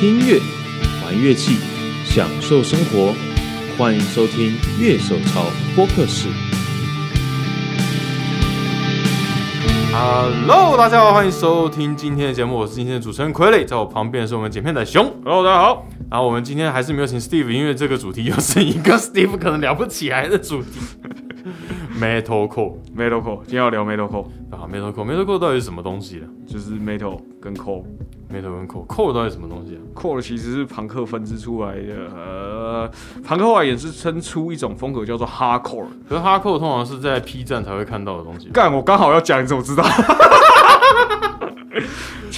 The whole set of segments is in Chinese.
听音乐，玩乐器，享受生活。欢迎收听乐手潮播客室。Hello，大家好，欢迎收听今天的节目，我是今天的主持人傀儡，在我旁边的是我们剪片的熊。Hello，大家好。然后我们今天还是没有请 Steve，因为这个主题又是一个 Steve 可能聊不起来的主题。Metalcore Metalcore，今天要聊 Metalcore，啊，Metalcore，Metalcore 到底是什么东西啊就是 Metal 跟 Core。？Metal 跟 Core，Core 到底是什么东西啊？Core 其实是朋克分支出来的，呃，朋克后来衍生出一种风格叫做 Hardcore。可是 Hardcore 通常是在 P 站才会看到的东西。干，我刚好要讲，你怎么知道？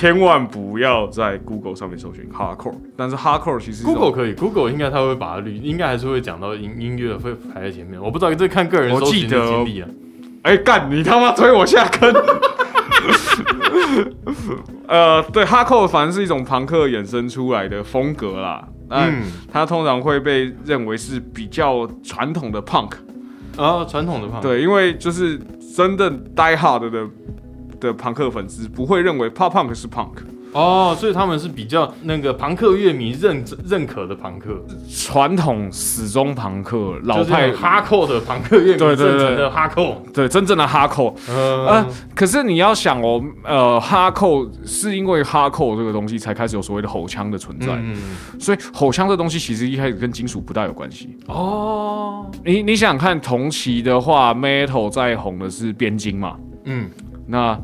千万不要在 Google 上面搜寻 Hardcore，但是 Hardcore 其实 Google 可以，Google 应该它会把它滤，应该还是会讲到音音乐会排在前面。我不知道这看个人我搜寻记得的经历啊。哎、干，你他妈推我下坑！呃，对，Hardcore 反正是一种朋克衍生出来的风格啦。那、嗯它通常会被认为是比较传统的 Punk，啊，传统的 punk。对，因为就是真的 Die Hard 的的朋克粉丝不会认为 Pop Punk 是 Punk，哦，所以他们是比较那个朋克乐迷认认可的朋克，传统始终朋克老派哈扣的朋克乐迷对对对的哈扣。对真正的 Hardcore。呃呃，可是你要想哦，呃，哈扣是因为哈扣这个东西才开始有所谓的吼腔的存在，嗯所以吼腔这东西其实一开始跟金属不大有关系。哦，你你想想看，同期的话，Metal 在红的是边境嘛？嗯，那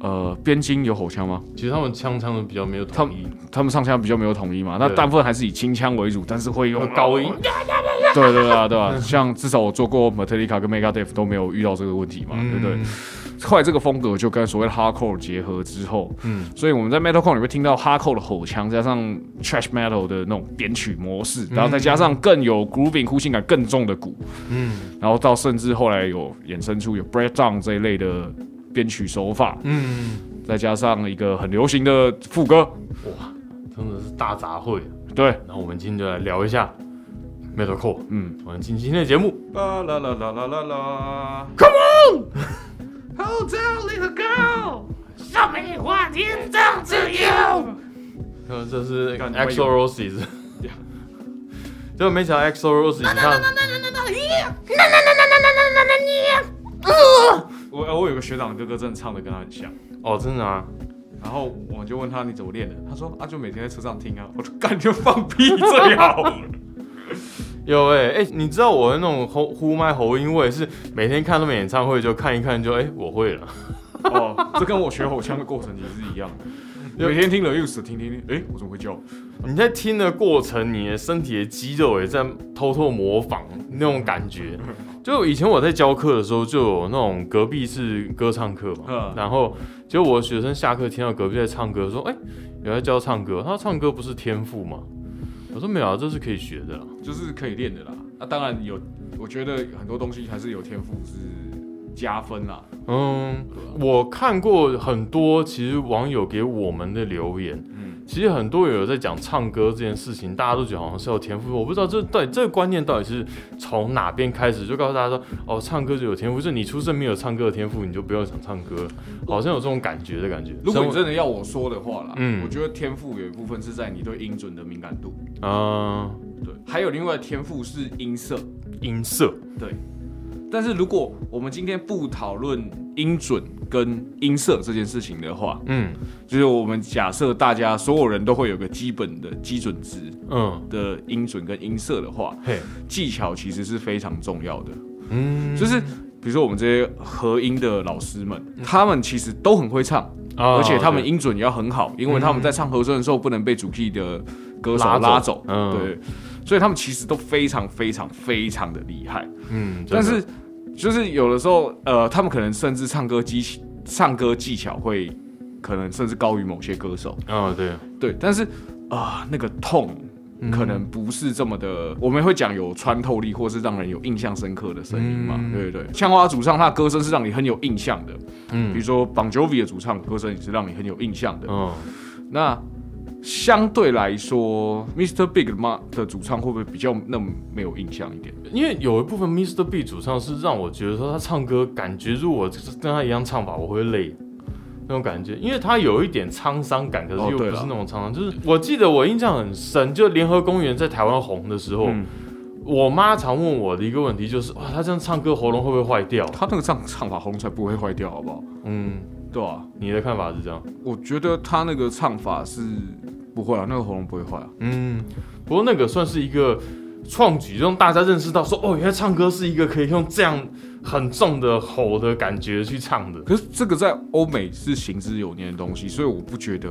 呃，边境有吼枪吗？其实他们枪枪的比较没有统一，他们上腔比较没有统一嘛，那大部分还是以轻枪为主，但是会用用高音。对对对啊，对吧、像至少我做过 Metallica 跟 Megadeth 都没有遇到这个问题嘛，对不对？后来这个风格就跟所谓的 Hardcore 结合之后，嗯。所以我们在 Metalcore 里面听到 Hardcore 的吼腔，加上 Trash Metal 的那种编曲模式，然后再加上更有 grooving 呼吸感更重的鼓，嗯。然后到甚至后来有衍生出有 breakdown 这一类的编曲手法，嗯，再加上一个很流行的副歌，哇真的是大杂烩。对，然后我们今天就来聊一下 metalcore。嗯，我们进今天的节目。啦啦啦啦啦啦啦。Hotel little girl，上美花天葬自由。呃，这是干 Axl Rose，就没想到 Axl Rose，你看，我呃我有个学长哥哥真的唱的跟他很像，哦，真的啊，然后我就问他你怎么练的，他说啊就每天在车上听啊，我说感觉放屁最好了。有哎、哎、你知道我的那种呼呼麦喉音，我也是每天看他们演唱会就看一看就哎、我会了。哦，这跟我学吼腔的过程其实是一样的。每天听了 Use 听听听，哎、我怎么会叫？你在听的过程，你的身体的肌肉也在偷偷模仿那种感觉。就以前我在教课的时候，就有那种隔壁是歌唱课嘛嗯，然后就我学生下课听到隔壁在唱歌，说：“哎、有在教唱歌。”他说：“唱歌不是天赋吗？”我说：“没有啊，这是可以学的啦。就是可以练的啦。那、当然有，我觉得很多东西还是有天赋是加分啦。”嗯，我看过很多其实网友给我们的留言，嗯，其实很多人有在讲唱歌这件事情，大家都觉得好像是有天赋。我不知道这到底这个观念到底是从哪边开始，就告诉大家说，哦，唱歌就有天赋，就你出生没有唱歌的天赋，你就不要想唱歌，好像有这种感觉的感觉。如果你真的要我说的话啦，嗯。我觉得天赋有一部分是在你对音准的敏感度，啊、对，还有另外的天赋是音色。音色，对，但是如果我们今天不讨论音准跟音色这件事情的话，嗯。就是我们假设大家所有人都会有个基本的基准值嗯，的音准跟音色的话，嘿，技巧其实是非常重要的。嗯，就是比如说我们这些合音的老师们，他们其实都很会唱，啊而且他们音准也要很好，因为他们在唱和声的时候不能被主 key 的歌手拉走。拉走，嗯。对，所以他们其实都非常非常非常的厉害。嗯，但是就是有的时候，呃，他们可能甚至唱歌技唱歌技巧会可能甚至高于某些歌手，啊，对，对，但是啊、那个痛。可能不是这么的，我们会讲有穿透力，或是让人有印象深刻的声音嘛，嗯对对对。像花主唱，他的歌声是让你很有印象的，嗯比如说 Bon Jovi 的主唱歌声也是让你很有印象的。嗯，那相对来说，Mr. Big 的嘛的主唱会不会比较那么没有印象一点？因为有一部分 Mr. B 主唱是让我觉得说他唱歌感觉，如果就是跟他一样唱法，我会累。那种感觉，因为他有一点沧桑感，可是又不是那种沧桑。就是我记得我印象很深，就联合公园在台湾红的时候，嗯，我妈常问我的一个问题就是：哇，他这样唱歌喉咙会不会坏掉？他那个唱唱法红才不会坏掉，好不好？嗯，对啊、你的看法是这样？我觉得他那个唱法是不会啊，那个喉咙不会坏啊。嗯，不过那个算是一个创举，让大家认识到说，哦，原来唱歌是一个可以用这样很重的吼的感觉去唱的。可是这个在欧美是行之有年的东西，所以我不觉得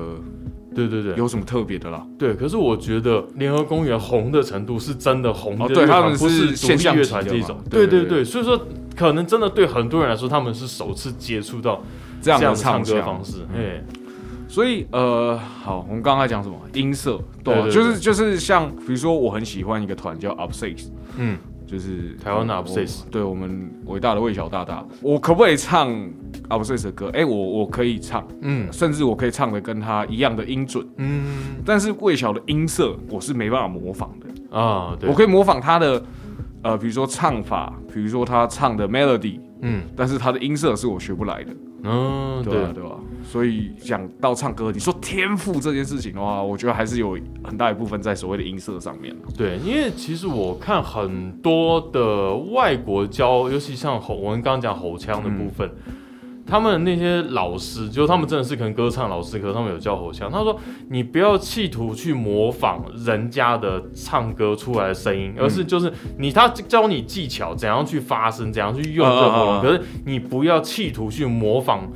对对对，有什么特别的啦。对。可是我觉得联合公园红的程度是真的红的对他们不是现象独立乐团这种。对对对对对对，所以说可能真的对很多人来说，他们是首次接触到这样的的唱歌方式。哎，所以呃，好，我们刚刚在讲什么音色，对就是就是像比如说我很喜欢一个团叫 Upsix，嗯，就是台湾的 Upsix 对我们伟大的魏小大大，我可不可以唱 Upsix 的歌？哎、我我可以唱，嗯。甚至我可以唱的跟他一样的音准，嗯。但是魏小的音色我是没办法模仿的，啊，对。我，可以模仿他的呃，比如说唱法，比如说他唱的 melody，嗯。但是他的音色是我学不来的，嗯，对对。吧、对吧、所以讲到唱歌，你说天赋这件事情的话，我觉得还是有很大一部分在所谓的音色上面。对，因为其实我看很多的外国教，尤其像吼，我们刚刚讲吼腔的部分，他们那些老师，就他们真的是可能歌唱老师，可是他们有教吼腔。他说，你不要企图去模仿人家的唱歌出来的声音，而是就是你他教你技巧，怎样去发声，怎样去用这个可是你不要企图去模仿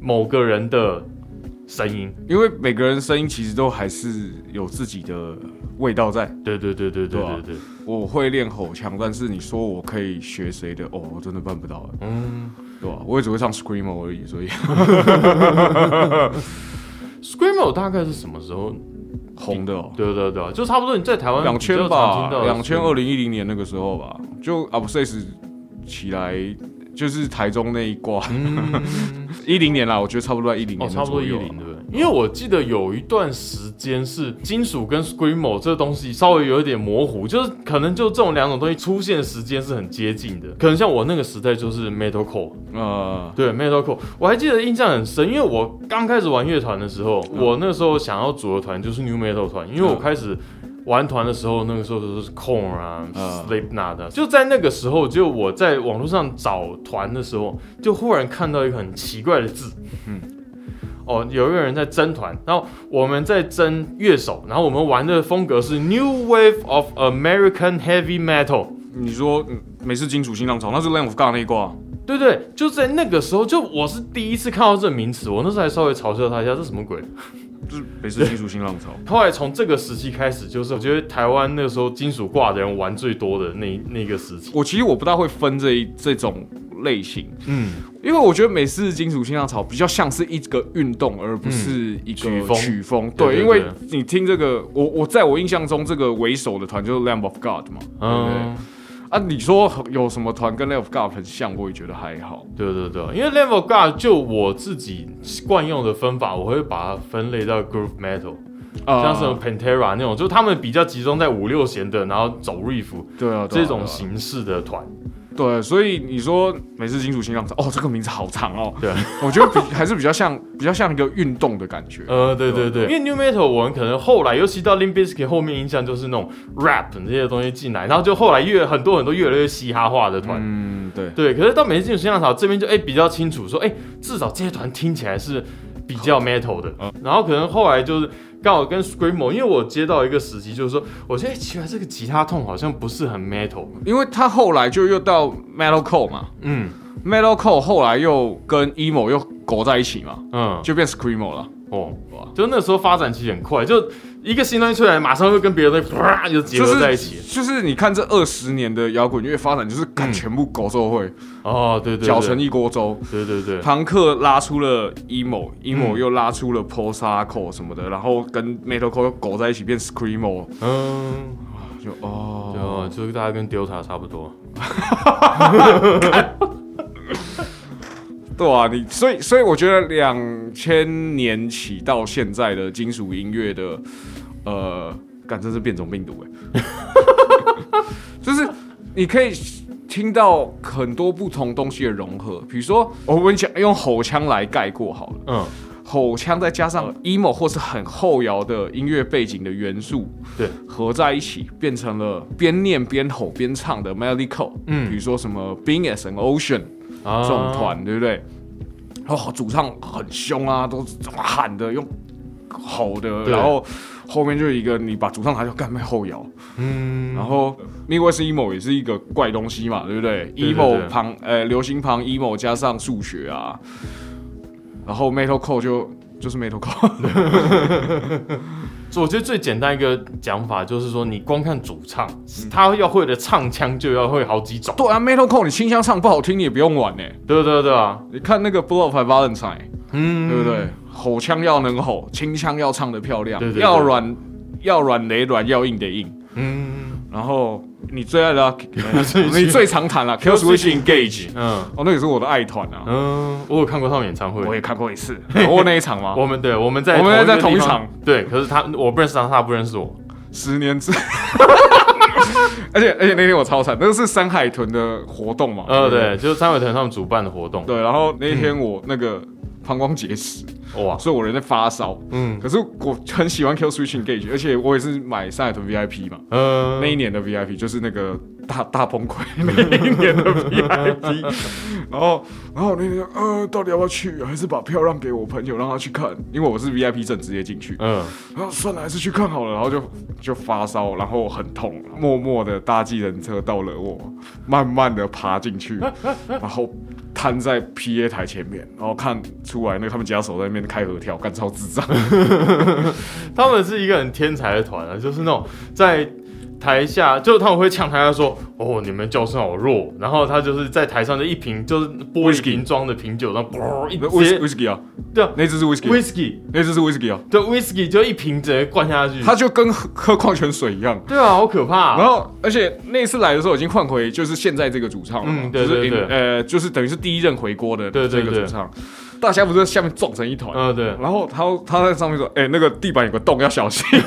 某个人的声音。因为每个人声音其实都还是有自己的味道在。对对对对对对啊对对，我会练吼腔，但是你说我可以学谁的，哦，我真的办不到，嗯。对吧、我也只会唱 screamo 而已，所以。Screamo 大概是什么时候？红的哦。对对对，就差不多你在台湾两千吧两千二零一零年那个时候吧，就 u p s e s 起来，就是台中那一挂，嗯，一零年啦，我觉得差不多在一零哦，年差不多一零对？因为我记得有一段时间是金属跟 Screamo 这个东西稍微有一点模糊，就是可能就这种两种东西出现的时间是很接近的。可能像我那个时代就是 Metalcore，呃，对 Metalcore，我还记得印象很深，因为我刚开始玩乐团的时候，嗯。我那时候想要组的团就是 New Metal 团，因为我开始玩团的时候，那个时候都是 Corn 啊、嗯。Slipknot 的，就在那个时候，就我在网络上找团的时候，就忽然看到一个很奇怪的字，嗯嗯。哦，有一个人在争团，然后我们在争乐手，然后我们玩的风格是 New Wave of American Heavy Metal，你说美式金属新浪潮，那是 Lamb of God 那一挂，对对，就在那个时候，就我是第一次看到这名词，我那时候还稍微嘲笑他一下，这什么鬼？就是美式金属新浪潮。后来从这个时期开始，就是我觉得台湾那个时候金属挂的人玩最多的那那个时期。我其实我不大会分这一这种类型，嗯，因为我觉得美式金属新浪潮比较像是一个运动，而不是一个曲风曲风。对因为你听这个，我我在我印象中，这个为首的团就是 Lamb of God 嘛。嗯，嗯，啊，你说有什么团跟 Level God 很像，我也觉得还好。对对对，因为 Level God 就我自己惯用的分法，我会把它分类到 Groove Metal，、啊像什么 Pantera 那种，就他们比较集中在五六弦的，然后走 riff 对啊，对啊这种形式的团。对，所以你说美式金属新浪潮，哦，这个名字好长哦。对，我觉得比还是比较像比较像一个运动的感觉。呃，对对对，因为 New Metal 我们可能后来，尤其到 Limp Bizkit 后面印象就是那种 rap 这些东西进来，然后就后来越很多很多越来越嘻哈化的团。嗯，对。对，可是到美式金属新浪潮这边就哎、比较清楚说，哎、至少这些团听起来是比较 metal 的。嗯然后可能后来就是刚好跟 screamo，因为我接到一个时机，就是说，我觉得、哎奇怪，这个吉他痛好像不是很 metal。因为他后来就又到 metalcore 嘛嗯，metalcore 后来又跟 emo 又裹在一起嘛，嗯，就变 screamo 了。哦，就那时候发展其实很快，就一个新东西出来，马上会跟别的东西啪就结合在一起。就是你看这二十年的摇滚乐发展，就是干嗯全部狗社会，哦，对对对，搅成一锅粥。对对对，朋克拉出了 emo，emo 嗯。又拉出了 post hardcore 什么的，然后跟 metalcore 又勾在一起变 screamo，嗯，就哦，就就是大家跟 Delta 差不多。对啊，你所以所以我觉得两千年起到现在的金属音乐的，呃，感真是变种病毒哎，就是你可以听到很多不同东西的融合，比如说我们讲用吼腔来概括好了，嗯。吼腔再加上 emo 或是很后摇的音乐背景的元素，对，合在一起变成了边念边吼边唱的 melody code，嗯。比如说什么 Being as an Ocean 啊这种团，对不对？然后主唱很凶啊，都是喊的，用吼的，然后后面就是一个你把主唱拿掉干咩后摇，嗯，然后 Midwest emo 也是一个怪东西嘛，对不对？emo 旁呃流行旁 emo 加上数学啊，然后 metal core 就就是 metal core，我觉得最简单一个讲法就是说，你光看主唱，他要会的唱腔就要会好几种，对啊，metal core 你清腔唱不好听你也不用玩呢、对对对啊，你看那个 Blow of Valentine，嗯，对不对？吼腔要能吼，清腔要唱得漂亮，对对对。要软要软得软，要硬得硬。嗯，然后你最爱的、啊，你最常弹了、Kill Switch Engage，嗯。哦，那也是我的爱团啊，嗯，我有看过他们演唱会，我也看过一次，有过那一场吗？我们对我们在我们在同一场，对，可是他我不认识他，他不认识我，十年之，而且而且那天我超惨，那个是山海豚的活动嘛？呃，不对，就是山海豚他们主办的活动，对，然后那天我那个膀胱结石，哇，所以我人在发烧。嗯。可是我很喜欢 Kill Switch Engage，而且我也是买上海豚 VIP 嘛，嗯。那一年的 VIP 就是那个大大崩溃那一年的 VIP，然后然后那天就呃到底要不要去，还是把票让给我朋友让他去看，因为我是 VIP 证直接进去，嗯，然后算了还是去看好了，然后就就发烧，然后很痛，默默的搭计程车到了我，慢慢的爬进去，然后瘫在 PA 台前面，然后看出来那他们家手在那边开合跳，干超智障，他们是一个很天才的团啊，就是那种在台下，就他们会呛台下说：“哦，你们叫声好弱。”然后他就是在台上的一瓶就是玻璃 Whisky 瓶装的啤酒，然后嘣一那直 whisky 啊，对啊。那只是 whisky，whisky 那只是 whisky 啊，对 whisky 就一瓶直接灌下去，它就跟喝喝矿泉水一样。对啊，好可怕、啊。然后，而且那次来的时候已经换回就是现在这个主唱了嘛，嗯对就是对对。呃，就是等于是第一任回锅的这个主唱，大家不是在下面撞成一团，嗯，对，然后他他在上面说，哎、那个地板有个洞，要小心。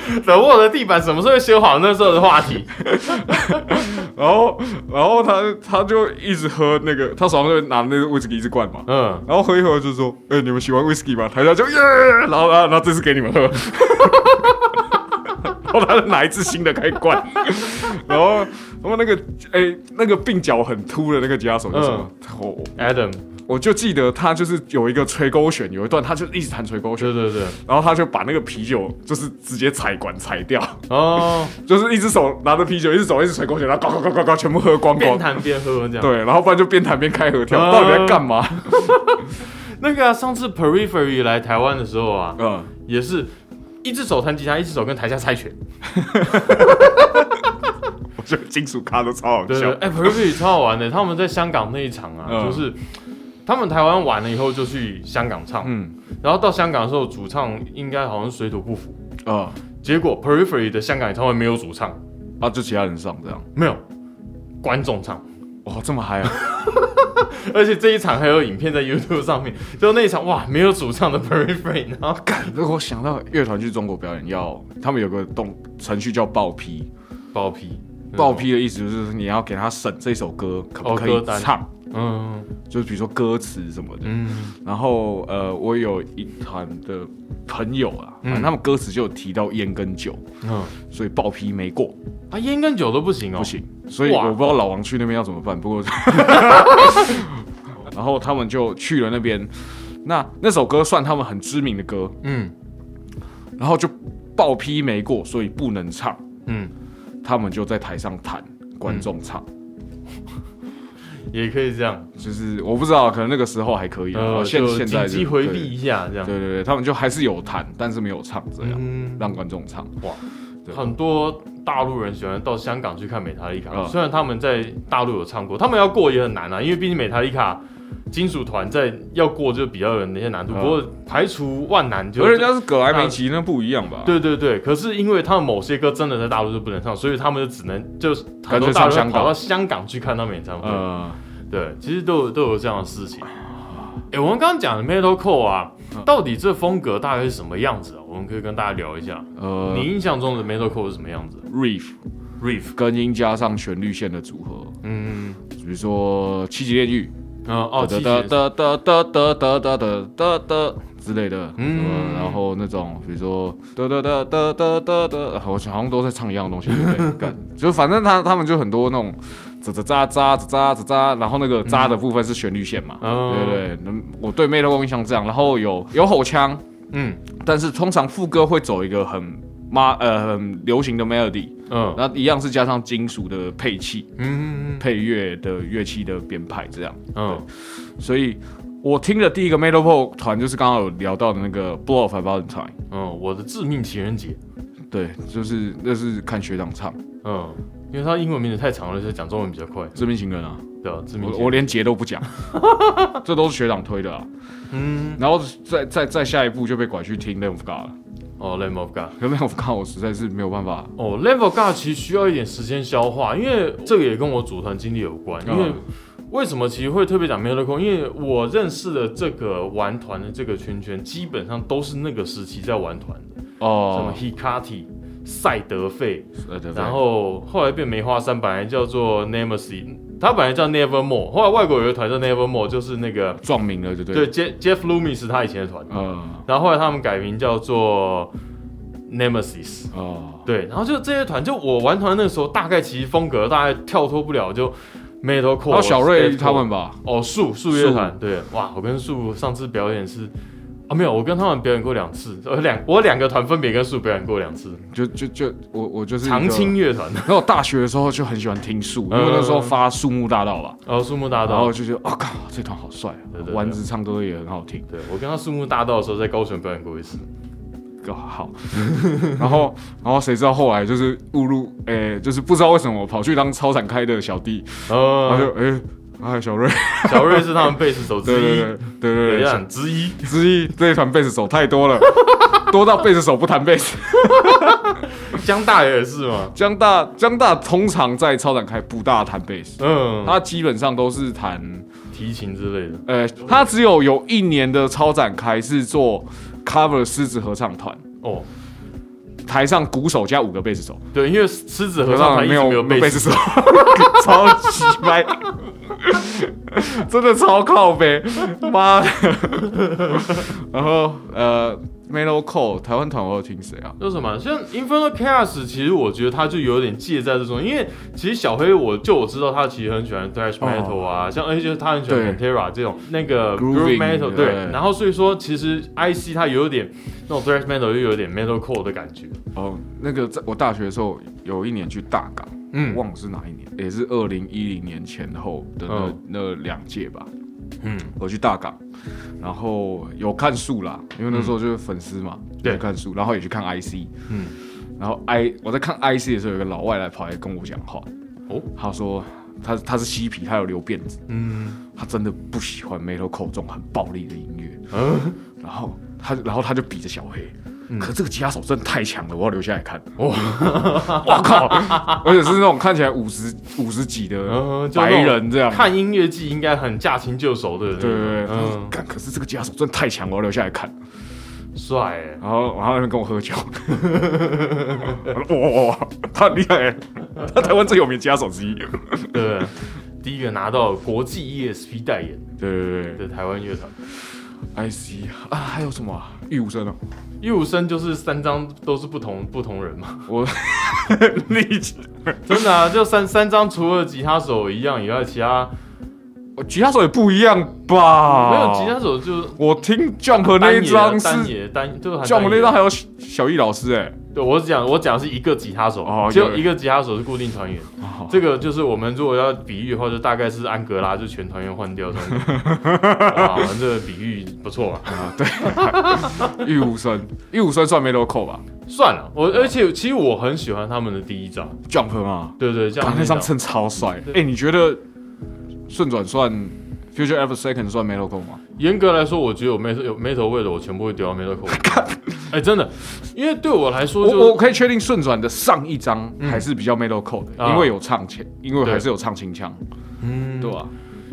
等我的地板什么时候会修好？那时候的话题，然后，然后他他就一直喝那个，他手上就拿那个威士忌一直灌嘛。嗯，然后喝一喝就说：“哎、你们喜欢威士忌吗？”台下就耶，然后然后然后这次给你们喝，然后他就拿一支新的开始灌，然后然后那个哎、那个鬓角很秃的那个吉他手就说：“我、Adam，我就记得他就是有一个吹勾弦，有一段他就一直弹吹勾弦，对对对，然后他就把那个啤酒就是直接踩管踩掉，哦，就是一只手拿着啤酒，一只手一直吹勾弦，然后呱呱呱呱呱全部喝光光。边弹边喝这样。对，然后不然就边弹边开合跳，啊到底在干嘛？那个、啊、上次 Periphery 来台湾的时候啊，嗯，也是一只手弹吉他，一只手跟台下猜拳。我觉得金属咖都超好笑。哎、p e r i p h e r y 超好玩的。他们在香港那一场啊，嗯就是他们台湾完了以后就去香港唱，嗯，然后到香港的时候，主唱应该好像水土不服，啊。结果 Periphery 的香港演唱会没有主唱，啊，就其他人上这样。没有。观众唱。哇，这么嗨啊！而且这一场还有影片在 YouTube 上面，就那一场哇，没有主唱的 Periphery，然后干，如果想到乐团去中国表演要，他们有个动程序叫报批，爆批，报批的意思就是你要给他审这首歌可不可以唱，嗯。就是比如说歌词什么的。嗯。然后呃，我有一团的朋友啊，嗯。反正他们歌词就有提到烟跟酒，嗯，所以报批没过，啊烟跟酒都不行哦，不行。所以我不知道老王去那边要怎么办，不过，然后他们就去了那边。那那首歌算他们很知名的歌，嗯。然后就报批没过，所以不能唱。嗯，他们就在台上弹，观众唱。也可以这样，就是我不知道，可能那个时候还可以啊，呃，现就现在紧急回避。一下这样，对对对，他们就还是有弹，但是没有唱，这样、嗯，让观众唱。哇很多大陆人喜欢到香港去看美塔丽卡，嗯虽然他们在大陆有唱过，他们要过也很难啊，因为毕竟美塔丽卡金属团在要过就比较有那些难度，嗯不过排除万难就可是人家是葛莱美奇，那不一样吧？对对对，可是因为他们某些歌真的在大陆就不能唱，所以他们就只能就是很多大陆跑到香港去看他们演唱会。呃，对，其实都有都有这样的事情。哎、我们刚刚讲的 metalcore 啊，嗯到底这风格大概是什么样子啊？我们可以跟大家聊一下。呃你印象中的 metalcore 是什么样子，riff？riff，跟音加上旋律线的组合，嗯，比如说七级炼狱，嗯哦，哒气血哒哒哒哒哒哒哒哒哒哒之类的，嗯。嗯，然后那种比如说哒哒哒哒哒哒哒，我好像都在唱一样的东西，对不对？干就反正他他们就很多那种喳喳喳喳喳喳喳喳，然后那个喳的部分是旋律线嘛，嗯对对对，那我对 metal 印象这样，然后有有吼腔，嗯。但是通常副歌会走一个很妈呃很流行的 melody，嗯。然后一样是加上金属的配器、嗯配乐的乐器的编排这样。嗯。所以我听的第一个 metalcore 团就是刚刚有聊到的那个 Blow of Valentine，嗯，我的致命情人节，对，就是那是看学长唱。嗯，因为他英文名字太长了，所以讲中文比较快，《致命情人》啊，对啊，致命我我连节都不讲，这都是学长推的啊。嗯。然后再再再下一步就被拐去听 of God 了，哦，Lamb of God。可 Lamb of God 我实在是没有办法，哦，Lamb of God 其实需要一点时间消化，因为这个也跟我组团经历有关。因为嗯为什么其实会特别讲 Metalcore？因为我认识的这个玩团的这个圈圈，基本上都是那个时期在玩团的，哦什么哦，Hikati、赛德费，然后后来变梅花三，本来叫做 Nemesis，它本来叫 Nevermore，后来外国有一个团叫 Nevermore，就是那个撞名了，对不对对？Jeff Jeff Loomis 他以前的团，嗯然后后来他们改名叫做 Nemesis。哦，对，然后就这些团，就我玩团那个时候，大概其实风格大概跳脱不了就 metalcore。然后小瑞他们吧，哦，树树乐团，对，哇，我跟树上次表演是啊，没有，我跟他们表演过两次，呃，两我两个团分别跟树表演过两次，就就就我我就是长青乐团，然后我大学的时候就很喜欢听树，因嗯为那时候发树木大道吧，然后树木大道。然后，就觉得啊靠，这团好帅啊丸子唱歌也很好听，对我跟他树木大道的时候在高雄表演过一次，个好，然后然后谁知道后来就是误入，诶，就是不知道为什么我跑去当超展开的小弟，然后就呃，诶，哎小瑞，小瑞是他们贝斯手之一，对对对对之一，之一这一团贝斯手太多了，多到贝斯手不弹贝斯。江大也是嘛，江大江大通常在超展开不大弹贝斯，嗯，他基本上都是弹。提琴之类的，呃，他只有有一年的超展开是做 cover 狮子合唱团，哦，台上鼓手加五个贝斯手，对，因为狮子合唱团没有没有贝斯贝斯手，超级掰，真的超靠背，妈的。然后呃，Metalcore 台湾团我有听谁啊？就是什么，像 Infernal Chaos，其实我觉得他就有点介在这种，因为其实小黑我就我知道他其实很喜欢 thrash metal 啊，像而且他很喜欢对。Pantera 这种那个 Grooving，groove metal，对。对，然后所以说其实 IC 他有点那种 thrash metal 又有点 metalcore 的感觉，哦，那个在我大学的时候有一年去大港，嗯忘了是哪一年，也是二零一零年前后的那、嗯。那两届吧。嗯，我去大港，然后有看树啦，因为那时候就是粉丝嘛，对有看树，然后也去看 IC，嗯，然后 I 我在看 IC 的时候，有个老外来跑来跟我讲话，哦，他说他他是嬉皮，他有留辫子，嗯。他真的不喜欢 metalcore 这种很暴力的音乐，嗯，然后他然后他就比着小黑。嗯可这个吉他手真的太强了，我要留下来看。哇，我靠！而且是那种看起来五十五十几的白人这样。看音乐季应该很驾轻就熟的对对对，嗯可是这个吉他手真的太强，我要留下来看。帅欸，然后，然后那边跟我喝酒，哇哇哇，他很厉害欸，他台湾最有名的吉他手之一。对，第一个拿到国际 ESP 代言对对对的台湾乐团。对，IC 啊，还有什么啊？玉武生哦，一五生就是三张都是不同不同人嘛，我你真的啊，就三三张除了吉他手一样以外，其他我吉他手也不一样吧？没有吉他手就我听 Jump 那一张是单是野单就 Jump 那张还有小小易老师哎，对我讲我讲的是一个吉他手，哦有只有一个吉他手是固定团员。哦 这个就是我们如果要比喻的话，就大概是安格拉就全团员换掉这样子。哇，这个比喻不错啊。啊对，玉武生，玉武生算 metalcore 吧算了，我而且其实我很喜欢他们的第一张，？Jump 嘛，对对，这样干那张真超帅。哎，你觉得顺转算 Future Ever Second 算 metalcore 吗？严格来说，我觉得有 metal 有 metal 味的，我全部会丢到口。哎，真的，因为对我来说就，我我可以确定顺转的上一张嗯还是比较 metalcore 的，啊因为有唱前，因为还是有唱清腔，嗯对吧？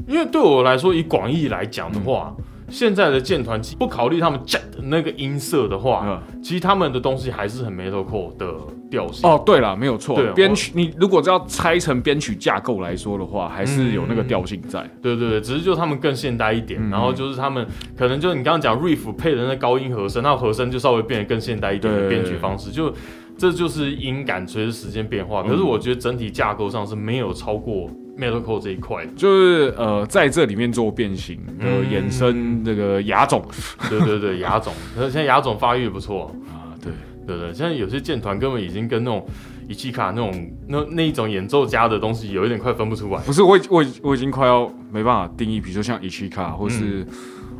因为对我来说，以广义来讲的话，现在的舰团不考虑他们 jet 的那个音色的话，嗯其实他们的东西还是很 metalcore 的调性。哦，对了，没有错对，编曲你如果要拆成编曲架构来说的话，还是有那个调性在。对对对，只是就他们更现代一点，嗯然后就是他们可能就你刚刚讲 riff 配的那高音和声，那和声就稍微变得更现代一点的编曲方式，就这就是音感随着时间变化。可是嗯我觉得整体架构上是没有超过 metalcore 这一块。就是呃，在这里面做变形的嗯衍生这个牙种对对对，牙种，那现在牙种发育也不错，啊，对，对对，现在有些建团根本已经跟那种伊奇卡那种那那一种演奏家的东西有一点快分不出来。不是我已我已我已经快要没办法定义，比如说像 Ichika 或是、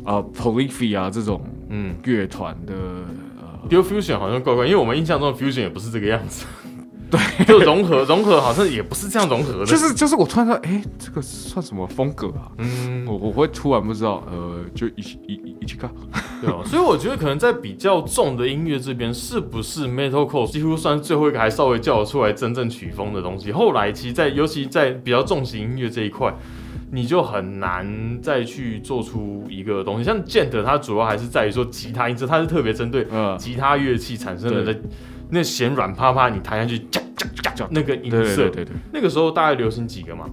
呃 Polyphia 啊这种嗯乐团的呃，，Pure Fusion 好像怪怪，因为我们印象中的 Fusion 也不是这个样子。对，就融合融合好像也不是这样融合的。就是就是我突然说，哎、这个算什么风格啊？嗯，我我会突然不知道，呃，就一起一一一起看，对啊，所以我觉得可能在比较重的音乐这边，是不是 metalcore 几乎算最后一个还稍微叫得出来真正曲风的东西。后来其实在，尤其在比较重型音乐这一块，你就很难再去做出一个东西。像 Gent，它主要还是在于说吉他音色，它是特别针对呃，吉他乐器产生的对那那弦软趴趴，你弹下去那个音色。对对对，那个时候大概流行几个嘛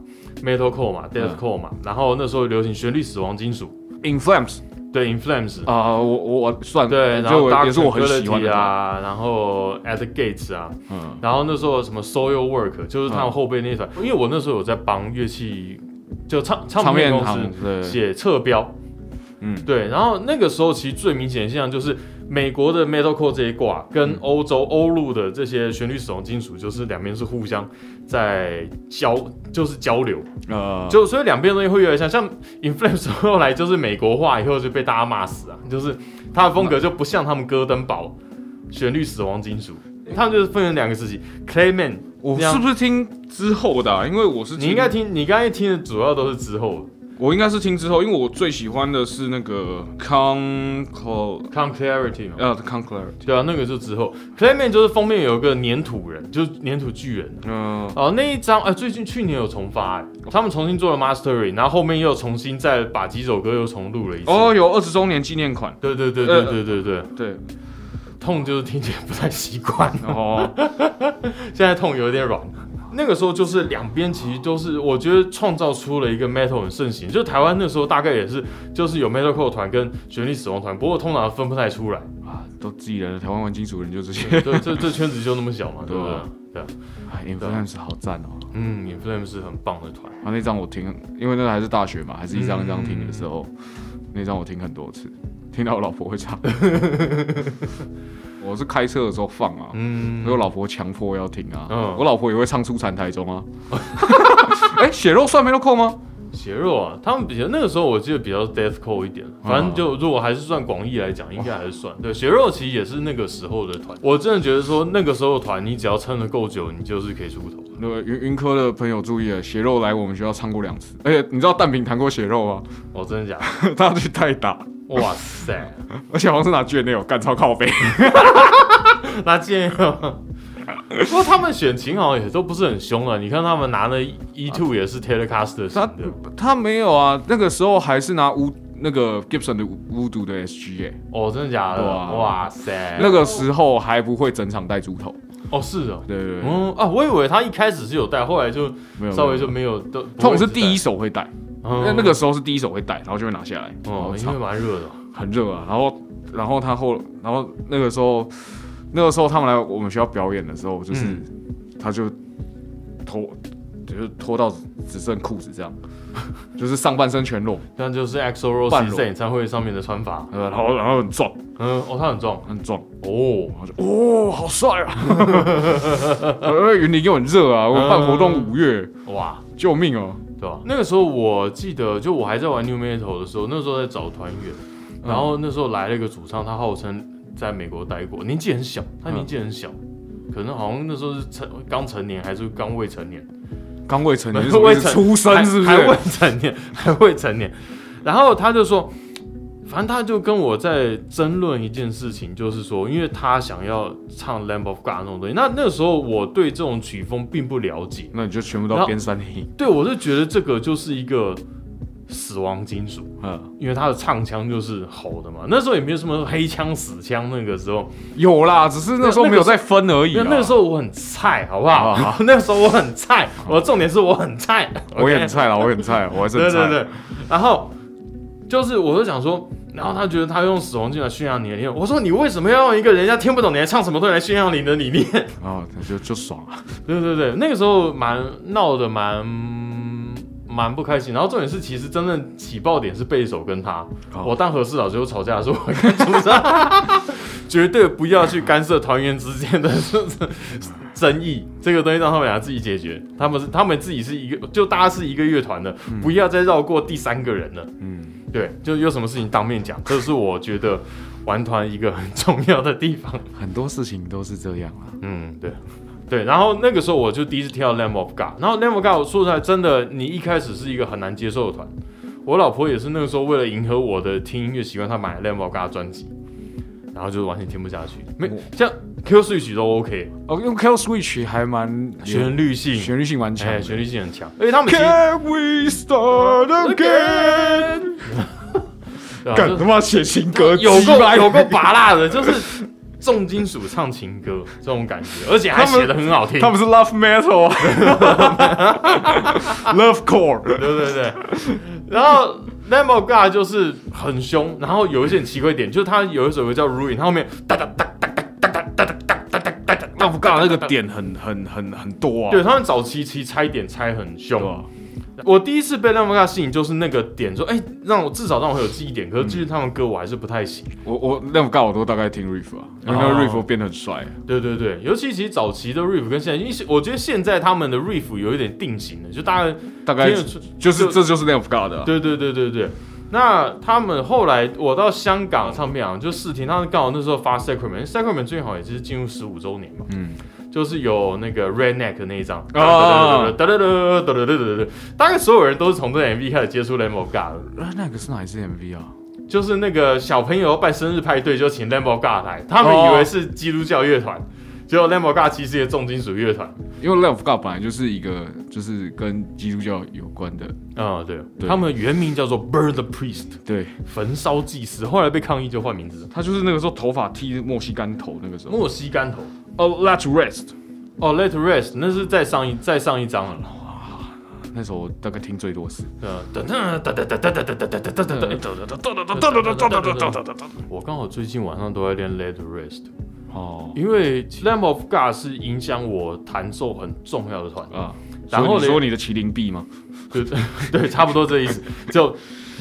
，metalcore 嘛，deathcore 嘛，然后那时候流行旋律死亡金属，In Flames 对，inflames。啊、我我我算对，然就也是我很喜欢的，啊，然后 At the Gates 啊，嗯。然后那时候什么 Soil Work，就是他们后背那一团，因为我那时候有在帮乐器，就唱唱唱片片公司对，写侧标，嗯。对，然后那个时候其实最明显的现象就是美国的 metalcore 这一挂跟欧洲欧陆的这些旋律死亡金属，就是两边是互相在交，就是交流，呃，就所以两边东西会越来越像，像 Inflames 后来就是美国化以后就被大家骂死啊，就是他的风格就不像他们哥登堡旋律死亡金属，他们就是分成两个时期，Clayman，我是不是听之后的啊、因为我是你应该听，你刚才听的主要都是之后我应该是听之后，因为我最喜欢的是那个 Con Cl Come Clarity 嘛，呃 Con Clarity，对啊，那个就之后，Clayman 就是封面有一个粘土人，就是粘土巨人。嗯、哦，那一张哎、最近去年有重发、哎，他们重新做了 mastering，然后后面又重新再把几首歌又重录了一次。哦，有二十周年纪念款，对对对对对对对，对，痛就是听起来不太习惯，哦，现在痛有点软。那个时候就是两边其实都是，我觉得创造出了一个 metal 很盛行，就台湾那时候大概也是，就是有 metalcore 团跟旋律死亡团，不过通常分不太出来。啊，都自己人了，台湾玩金属人就这些，对，这这圈子就那么小嘛，对不对对啊？对啊，哎 i n f l u e n c e 好赞哦。嗯 i n f l a m e 是很棒的团。啊，那张我听，因为那个还是大学嘛，还是一张一张听的时候，嗯那张我听很多次，听到我老婆会唱。我是开车的时候放啊，嗯我老婆强迫要听啊。嗯我老婆也会唱出残台中啊。哎、血肉算没有扣吗？血肉啊，他们比较那个时候我记得比较 deathcore 一点，反正就如果还是算广义来讲，应该还是算。对，血肉其实也是那个时候的团，我真的觉得说那个时候的团，你只要撑得够久，你就是可以出头。那个云云科的朋友注意了，血肉来我们学校唱过两次，而且你知道蛋饼弹过血肉吗？哦，真的假的？他去代打，哇塞，而且好像是拿卷那有干超靠背。那建议。不过他们选琴好像也都不是很凶啊，你看他们拿的 E two 也是 Telecaster 型他，他没有啊，那个时候还是拿乌那个 Gibson 的乌毒的 SG 耶、哦，真的假的？对啊哇塞，那个时候还不会整场带猪头。哦是哦，对对对，嗯啊，我以为他一开始是有带，后来就没有稍微就没没有都。有通常是第一，手会带，嗯那那个时候是第一手会戴，然后就会拿下来，哦，因为蛮热的。很热啊。然后然后他后然后那个时候那个时候他们来我们学校表演的时候，就是、嗯他就脱就是脱到只剩裤子这样，就是上半身全裸，那就是 EXO 半 Rose 裸在演唱会上面的穿法。呃，然后然后很壮嗯，哦，他很壮很壮，哦，然后就哦好帅啊！因 为云林又很热啊，我们办活动五月，哇，救命哦！对吧？那个时候我记得，就我还在玩 New Metal 的时候，那时候在找团员，然后那时候来了一个主唱，他号称在美国待过，年纪很小，他年纪很小，可能好像那时候是成刚成年还是刚未成年，刚未成年是什么意思 未成出生是不还还未？成年，还未成年。然后他就说，反正他就跟我在争论一件事情，就是说，因为他想要唱《Lamb of God》那种东西，那那个时候我对这种曲风并不了解，那你就全部然后到边山里。对我是觉得这个就是一个死亡金属，嗯，因为他的唱腔就是吼的嘛。那时候也没有什么黑腔死腔，那个时候，有啦，只是那时候没有在分而已那个时候我很菜，好不好？好 那个时候我很菜，我的重点是我很菜，我也很菜啦，我也很菜，我还是很菜。对对。对，然后就是我就想说，然后他觉得他用死亡金来炫耀你的理念，我说你为什么要用一个人家听不懂你在唱什么东西来炫耀你的理念？啊，那就就爽了。对对对，那个时候蛮闹的，蛮蛮不开心。然后重点是，其实真正起爆点是贝手跟他。好我当和事佬最后吵架的时候，我跟组长绝对不要去干涉团员之间的争议，这个东西让他们俩自己解决。他们是他们自己是一个，就大家是一个乐团的，不要再绕过第三个人了。嗯，对，就有什么事情当面讲，这是我觉得玩团一个很重要的地方。很多事情都是这样啊。嗯，对，对。然后那个时候我就第一次听到 Lamb of God，然后 Lamb of God 说出来真的，你一开始是一个很难接受的团。我老婆也是那个时候为了迎合我的听音乐习惯，她买了 Lamb of God 专辑，然后就完全听不下去。没哦像 Q Switch 都 OK，哦，用 Kill Switch 还蛮旋律性，旋律性蛮强哎，旋律性很强，而且他们 Can we start again？对啊就干他妈写情歌，有够有够拔辣的，就是重金属唱情歌这种感觉，而且还他们写的很好听。他们是 Love Metal 啊，Love Core。对对对，然后 Lamb of God 就是很凶，然后有一些很奇怪的点，就是他有一首歌叫 Ruin，它后面哒哒哒哒哒哒哒哒哒哒哒哒哒 l a m b o God 那个点很很很很多啊。对他们早期其实拆点拆很对凶。吧？我第一次被 Lamb of God 吸引就是那个点，说哎、让我至少让我有记忆点，可是至于他们歌我还是不太行。我我 Love God 我都大概听 Riff 啊，因为那个哦 Riff 变得很帅。对对对，尤其其实早期的 riff 跟现在，因为我觉得现在他们的 riff 有一点定型了，就大概大概就是就这就是 Love God 的啊。对对对对对。那他们后来，我到香港唱片行就试听，他们刚好那时候发 Sacrament，Sacrament 最近好像也是进入十五周年嘛，嗯，就是有那个 Redneck 那一张，啊，哒哒哒哒哒哒哒哒，大概所有人都是从这 MV 开始接触 Lambo God。Redneck 是哪一支 MV 啊？就是那个小朋友办生日派对，就请 Lambo God 来，他们以为是基督教乐团。结果 Lamb of God 其实也重金属乐团。因为 God 本来就是一个就是跟基督教有关的，嗯，对，对他们原名叫做 Burn the Priest，对，焚烧祭司，后来被抗议就换名字，他就是那个时候头发剃墨西干头那个时候。莫西干头。哦，Let's Rest 哦，Let Rest，那是再上一再上一张了。那时候我大概听最多次。呃，噔噔噔噔噔噔噔噔噔噔噔噔噔。我刚好最近晚上都在练 Let Rest，哦因为 Lamb of God 是影响我弹奏很重要的团。啊，然后你说你的麒麟臂吗？对对，差不多这意思。就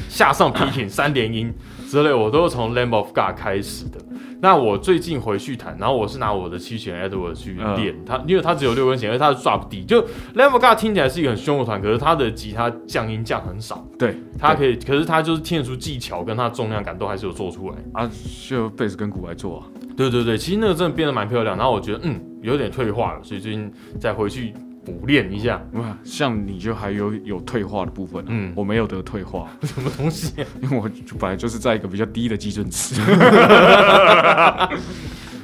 下上 picking 三连音之类，我都是从 Lamb of God 开始的。那我最近回去弹，然后我是拿我的七弦 Edward 去练它，因为它只有六根弦，而且它的 drop 低。就 Level God 听起来是一个很凶的团，可是它的吉他降音降很少，对，它可以，可是它就是听得出技巧跟它的重量感都还是有做出来。啊，就贝斯跟鼓来做啊。对对对，其实那个真的变得蛮漂亮。然后我觉得嗯有点退化了，所以最近再回去补练一下。哇，像你就还有有退化的部分、啊，嗯我没有得退化，什么东西、因为我本来就是在一个比较低的基准值。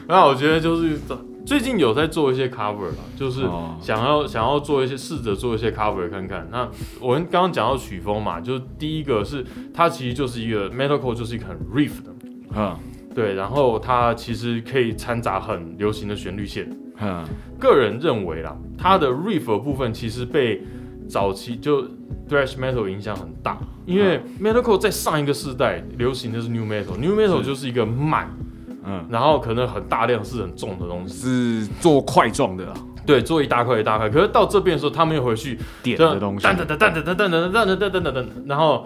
那我觉得就是最近有在做一些 cover 啦，就是哦想要、想要做一些试着做一些 cover 看看。那我们刚刚讲到曲风嘛，就是第一个是它其实就是一个 metalcore，就是一个很 riff 的，啊，对，然后它其实可以掺杂很流行的旋律线。嗯，个人认为啦，它的 riff 的部分其实被早期就 thrash metal 影响很大，因为 metalcore 在上一个世代流行的是 new metal，new metal 就是一个慢，嗯，然后可能很大量是很重的东西。是做块状的啊，对，做一大块一大块。可是到这边的时候，他们又回去点的东西噔。噔噔噔噔噔噔噔噔噔噔噔噔，然后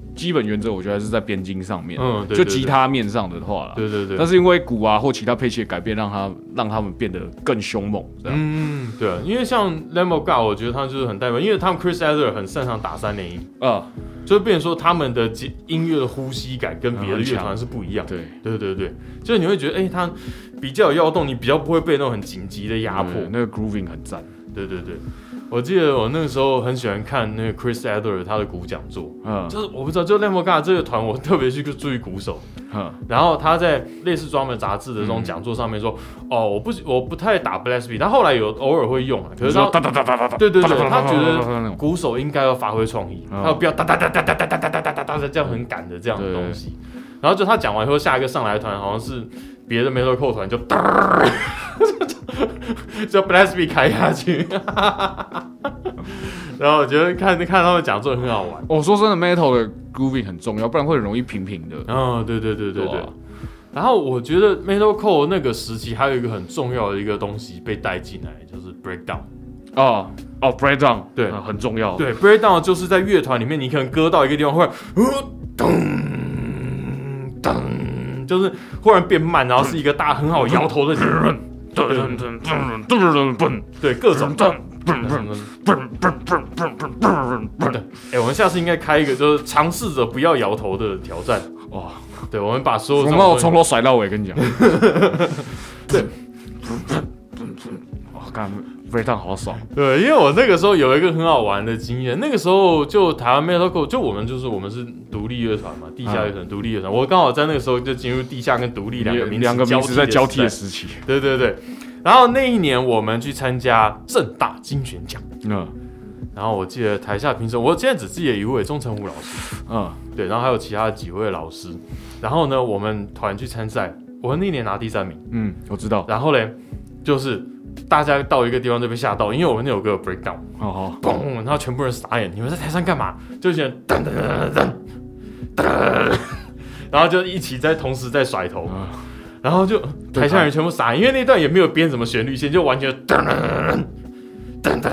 基本原则，我觉得还是在边筋上面，嗯，对就吉，他面上的话啦。对对对。但是因为鼓啊或其他配器的改变，让它让他们变得更凶猛，这样。嗯，对，因为像 of God，我觉得他就是很代表，因为他们 Chris Adler 很擅长打三连音。啊，就变成说他们的音乐的呼吸感跟别的乐团是不一样的。对，对对对，就是你会觉得，哎、他比较有摇动，你比较不会被那种很紧急的压迫。对那个 grooving 很赞。对对对，我记得我那个时候很喜欢看那个 Chris Adler 他的鼓讲座，嗯。就是我不知道，就 Lamb God 这个团，我特别去注意鼓手。嗯。然后他在类似专门杂志的这种讲座上面说，哦，我不我不太打 blast beat，他后来有偶尔会用啊，可是他哒哒哒哒哒哒，对对对，他觉得鼓手应该要发挥创意，嗯。他不要哒哒哒哒哒哒哒哒哒哒哒这样很赶的这样的东西。然后就他讲完以后，下一个上来的团好像是别的 metal 扣团，就哒，就 blast beat 开下去。然后我觉得看看他们讲座很好玩。我说真的，metal 的 grooving 很重要，不然会很容易平平的。嗯，对对对对对对啊。然后我觉得 metalcore 那个时期还有一个很重要的一个东西被带进来，就是 breakdown。哦哦，breakdown 对嗯很重要。对，breakdown 就是在乐团里面，你可能割到一个地方会，呃噔噔，就是忽然变慢，然后是一个大很好摇头的 噔噔噔噔噔噔对，各种噔噔噔噔噔噔噔噔噔噔噔。哎，我们下次应该开一个，就是尝试着不要摇头的挑战。哇！对，我们把所有我把我从头甩到尾，跟你讲。对，哇，干 breakdown 好爽。对，因为我那个时候有一个很好玩的经验，那个时候就台湾 metalcore，就我们就是我们是独立乐团嘛，地下乐团、独立乐团，我刚好在那个时候就进入地下跟独立两个名词两个名词在交替的时时期。对对对。然后那一年我们去参加正大金选奖，嗯然后我记得台下评审，我现在只记得一位钟成武老师，嗯对，然后还有其他几位老师。然后呢，我们团去参赛，我们那年拿第三名。嗯，我知道。然后嘞，就是大家到一个地方就被吓到，因为我们那首歌有 breakdown。然后全部人傻眼，你们在台上干嘛？就觉得噔噔噔噔噔噔，然后就一起在同时在甩头，嗯然后就台下人全部傻眼，因为那段也没有编什么旋律线，就完全噔噔噔噔噔，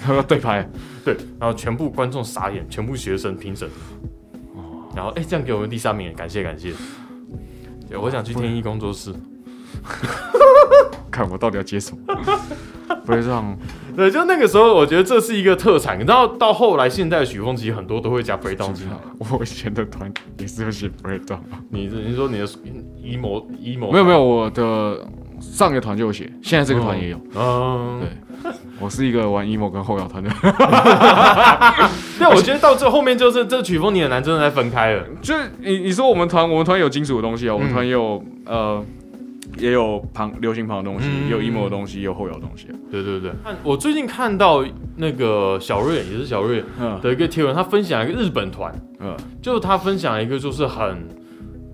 还要对拍。对，然后全部观众傻眼，全部学生评审，然后哎，这样给我们第三名，感谢感谢。对，我想去天一工作室。看我到底要接什么？不会让对，就那个时候，我觉得这是一个特产。然后到后来，现在的曲风其实很多都会加 breakdown 进来。我以前的团也是会写 breakdown。你是你说你的 emo emo 没有没有，我的上个团就有写，现在这个团也有。嗯，对我是一个玩 emo 跟后摇团的，对，我觉得到这后面就是这曲风你很难真的再分开了。就是你你说我们团我们团有金属的东西啊，我们嗯团也有呃也有旁流行旁的东西，嗯。也有 emo 的东西，也有后摇的东西。啊。对对对，看我最近看到那个小瑞也是小瑞嗯。的一个贴文，他分享一个日本团，嗯。就是他分享一个就是很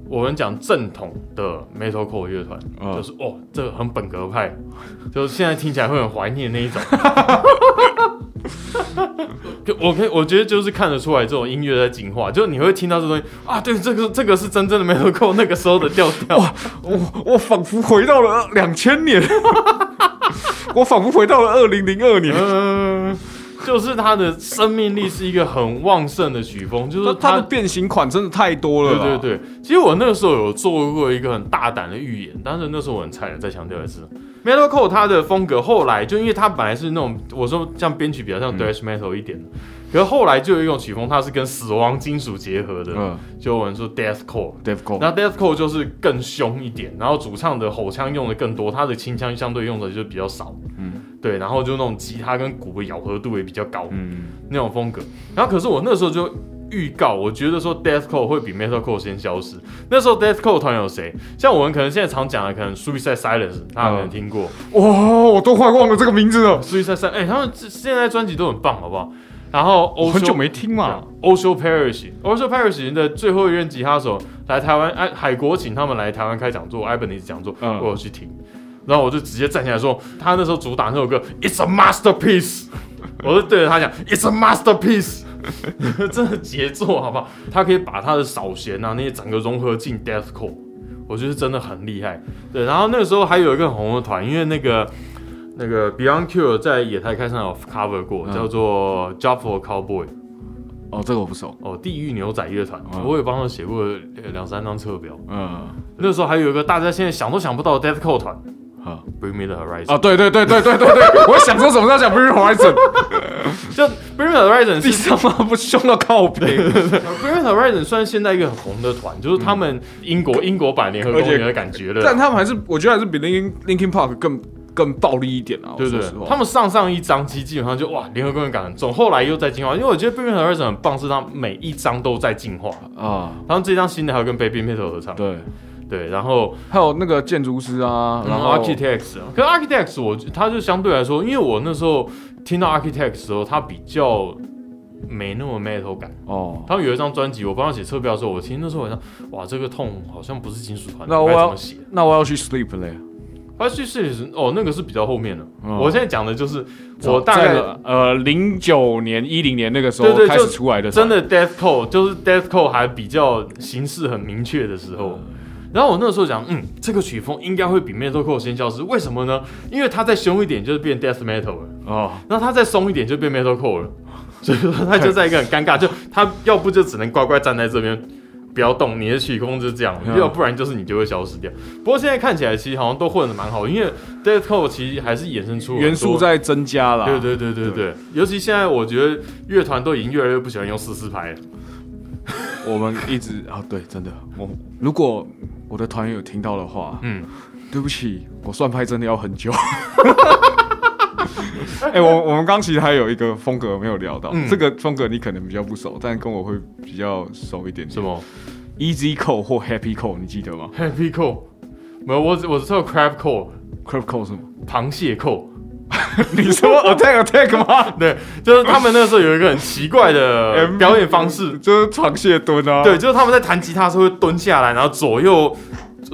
我们讲正统的 metalcore 乐团，就嗯，是哦，这个很本格派，就是现在听起来会很怀念那一种。就我可以，我觉得就是看得出来这种音乐在进化，就是你会听到这东西啊，对，这个这个是真正的 metalcore 那个时候的调调。我我仿佛回到了两千年，我仿佛回到了二零零二年。嗯，就是它的生命力是一个很旺盛的曲风，就是它的变形款真的太多了，对对，对，其实我那个时候有做过一个很大胆的预言，但是那时候我很菜了，再强调一次，metalcore 它的风格后来就因为它本来是那种我说像编曲比较像嗯。thrash metal 一点的，可是后来就有一种曲风，它是跟死亡金属结合的，嗯。就我们说 deathcore，deathcore，那 deathcore 就是更凶一点，然后主唱的吼腔用的更多，他的轻腔相对用的就比较少，嗯对，然后就那种吉他跟鼓的咬合度也比较高，嗯那种风格。然后可是我那时候就预告，我觉得说 deathcore 会比 metalcore 先消失。那时候 deathcore 团有谁？像我们可能现在常讲的，可能 Suicide Silence，大家可能听过。哇，我都快忘了这个名字了，Suicide Silence，哎、他们这现在专辑都很棒，好不好？然后很久没听嘛。Osho Parish，Osho Parish 的最后一任吉他手来台湾，哎，海国请他们来台湾开讲座，Ibanez 讲座，嗯我有去听。然后我就直接站起来说，他那时候主打那首歌，It's a masterpiece，我就对着他讲，It's a masterpiece，真的杰作，好不好？他可以把他的扫弦啊那些整个融合进 deathcore，我觉得真的很厉害。对，然后那个时候还有一个很红的团，因为那个那个 Beyond Cure 在野台开上有 cover 过，嗯叫做 Job for Cowboy。哦，这个我不熟。哦，地狱牛仔乐团，嗯我也帮他写过呃两三张侧标。嗯，那时候还有一个大家现在想都想不到的 Deathcore 团好。，Bring Me the Horizon。啊，对对对对对对对，我想说什么要讲 Bring Horizon，就 Bring Me the Horizon 地是上妈不凶到靠背，Bring Me the Horizon 算是现在一个很红的团，就是他们英国英国版联合公园的感觉了。但他们还是我觉得还是比 Linkin Linkin Park 更更暴力一点啊。对对他们上上一张其实基本上就哇，联合公园感很重，后来又在进化，因为我觉得 Baby Metal 很棒，是他每一张都在进化。啊，然后这张新的还有跟 Baby Metal 合唱，对，对，然后还有那个建筑师啊，然然后后 Architects，可是 Architects 我他就相对来说，因为我那时候听到 Architects 的时候，他比较没那么 metal 感。哦，他们有一张专辑，我帮他写侧标的时候，我听那时候我想，哇，这个痛好像不是金属团，那我要？那我要去 sleep 嘞。他去试是哦，那个是比较后面的。嗯我现在讲的就是我大概呃零九年一零年那个时候开始出来的，真的 death c o d e 就是 death c o d e 还比较形式很明确的时候。然后我那个时候讲，嗯，这个曲风应该会比 metalcore 先消失，为什么呢？因为它再凶一点就是变 death metal 了，哦，然后它再松一点就变 metalcore 了，所以说它就在一个很尴尬，就它要不就只能乖乖站在这边。不要动，你的曲风就是这样，嗯要不然就是你就会消失掉。不过现在看起来其实好像都混的蛮好，因为 deathcore 其实还是衍生出元素在增加了。对对对对对，尤其现在我觉得乐团都已经越来越不喜欢用四四拍了。我们一直啊，对，真的，我如果我的团员有听到的话，嗯，对不起，我算拍真的要很久。哎、我我们刚其实还有一个风格没有聊到，嗯这个风格你可能比较不熟，但跟我会比较熟一点点。什么 Easy Call 或 Happy Call，你记得吗 Happy Call，没有，我只我只知道 Crab Call，Crab Call 是吗？螃蟹扣。你说 Attack Attack 吗？对，就是他们那时候有一个很奇怪的 表演方式。就是螃蟹蹲啊。对，就是他们在弹吉他的时候会蹲下来，然后左右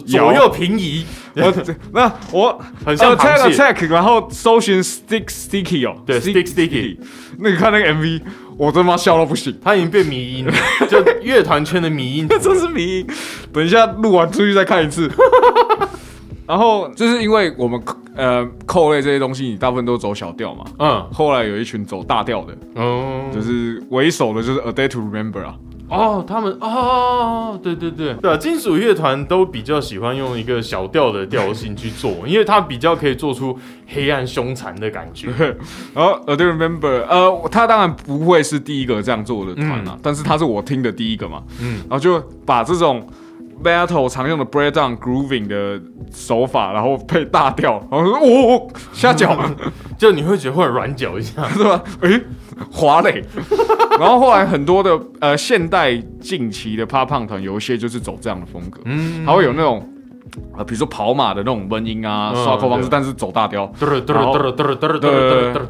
左右平移，我那我很像 Attack。Attack，然后搜寻 Stick Sticky 哦，对 Stick Sticky 那你看那个 MV，我他妈笑到不行。他已经变迷音了，就乐团圈的迷音。这是迷音。等一下录完出去再看一次。然后就是因为我们呃扣类这些东西，你大部分都走小调嘛。嗯后来有一群走大调的，嗯，就是为首的就是 A Day to Remember 啊。哦，他们哦，对对对，对啊，金属乐团都比较喜欢用一个小调的调性去做，因为它比较可以做出黑暗凶残的感觉。然后 A Day to Remember，呃，他当然不会是第一个这样做的团啊，但是他是我听的第一个嘛。嗯然后就把这种 battle 常用的 breakdown grooving 的手法，然后配大调，然后说哦哦下脚。就你会觉得会很软脚一下，是吧？诶、滑嘞。然后后来很多的呃现代近期的趴胖团，有一些就是走这样的风格，嗯，还会有那种呃比如说跑马的那种闷音啊、嗯刷扣方式，但是走大调。然后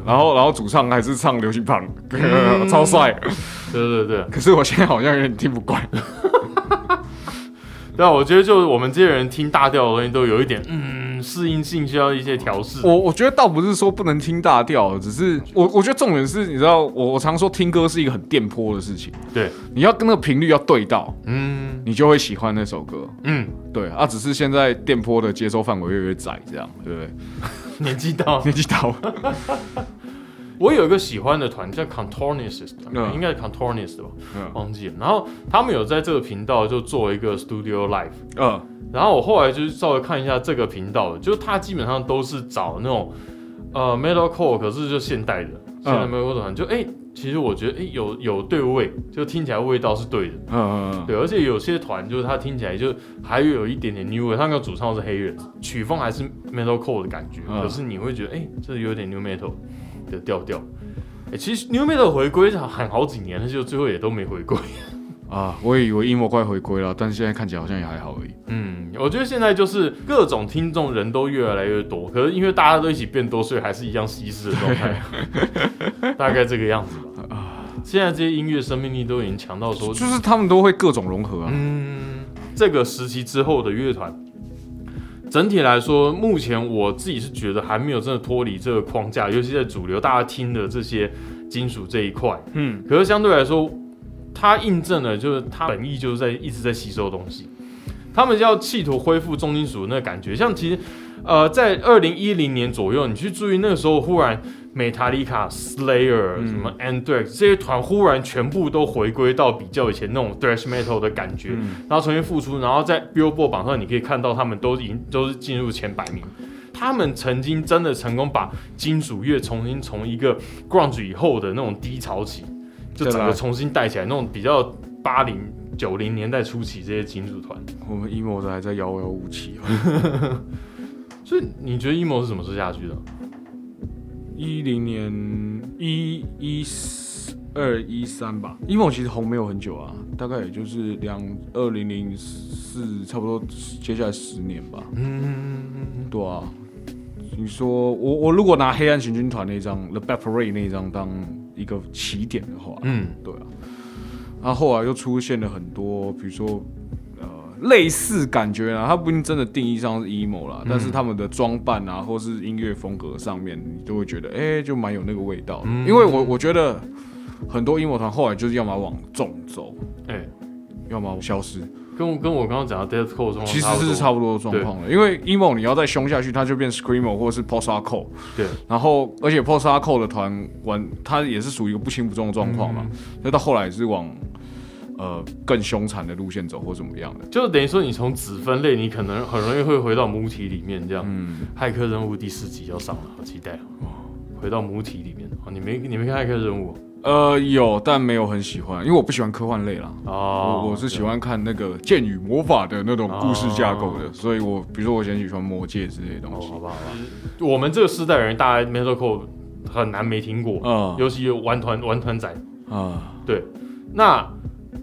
然后然后主唱还是唱流行胖，嗯超帅。对对对，可是我现在好像有点听不惯。对啊，我觉得就是我们这些人听大调的东西都有一点嗯适应性需要一些调试。我我觉得倒不是说不能听大调，只是我我觉得重点是，你知道，我我常说听歌是一个很电波的事情，对，你要跟那个频率要对到，嗯你就会喜欢那首歌。嗯，对啊，只是现在电波的接收范围越来越窄，这样对不对？年纪到，年纪大了，我有一个喜欢的团叫 Contornist，、嗯。应该是 Contornist 吧，嗯。忘记了。然后他们有在这个频道就做一个 Studio Live，嗯。然后我后来就是稍微看一下这个频道，就他基本上都是找那种呃 metalcore，可是就现代的，现代 metalcore 团，就哎、其实我觉得哎、有有对味，就听起来味道是对的，嗯嗯对，而且有些团就是它听起来就还有一点点 new 味，它那个主唱是黑人，曲风还是 metalcore 的感觉，嗯。可是你会觉得哎、这有点 new metal 的调调。哎、其实 new metal 回归喊好几年了，就最后也都没回归。啊，我也以为 emo 快回归了，但是现在看起来好像也还好而已。嗯，我觉得现在就是各种听众人都越来越多，可是因为大家都一起变多，所以还是一样稀释的状态，大概这个样子吧。啊，现在这些音乐生命力都已经强到说，就是他们都会各种融合啊。嗯，这个时期之后的乐团，整体来说，目前我自己是觉得还没有真的脱离这个框架，尤其在主流大家听的这些金属这一块。嗯可是相对来说，它印证了就是它本意就是在一直在吸收东西，他们要企图恢复重金属那个感觉。像其实，呃，在二零一零年左右，你去注意那个时候，忽然 Metallica、Slayer、嗯什么 Anthrax 这些团忽然全部都回归到比较以前那种 thrash metal 的感觉，嗯然后重新复出，然后在 Billboard 榜上你可以看到他们都已经都是进入前百名。他们曾经真的成功把金属乐重新从一个 grunge 以后的那种低潮期，就整个重新带起来，那种比较八零九零年代初期这些金属团。我们 emo 的还在遥遥无期啊。所以你觉得 emo 是怎么吃下去的？一零年一一二一三吧，emo 其实红没有很久啊，大概也就是两二零零四，差不多接下来十年吧。嗯，对啊，你说我我如果拿黑暗行军团那张 The Back Parade 那张当一个起点的话，嗯，对啊，那后来又出现了很多，比如说呃类似感觉啊，它不一定真的定义上是 emo 啦，但是他们的装扮啊，或是音乐风格上面，你都会觉得哎、就蛮有那个味道嗯。因为我我觉得很多 emo 团后来就是要么往重走，哎、要么消失，跟我跟我刚刚讲的 deathcore 状况其实是差不多的状况了。因为 emo 你要再凶下去，它就变 screamo 或者是 post hardcore。对，然后而且 post hardcore 的团玩，它也是属于一个不轻不重的状况嘛。那、到后来是往呃更凶残的路线走或怎么样的。就等于说你从子分类，你可能很容易会回到母体里面这样。嗯，骇客任务第四集要上了，好期待哦！回到母体里面哦，你没你没看骇客任务呃，有，但没有很喜欢，因为我不喜欢科幻类啦。哦？我我是喜欢看那个剑与魔法的那种故事架构的，所以我比如说我以前喜欢魔戒之类的东哦，西好。吧好吧，我们这个世代人，大家 metalcore 很难没听过，嗯尤其有玩团玩团仔。啊，对，那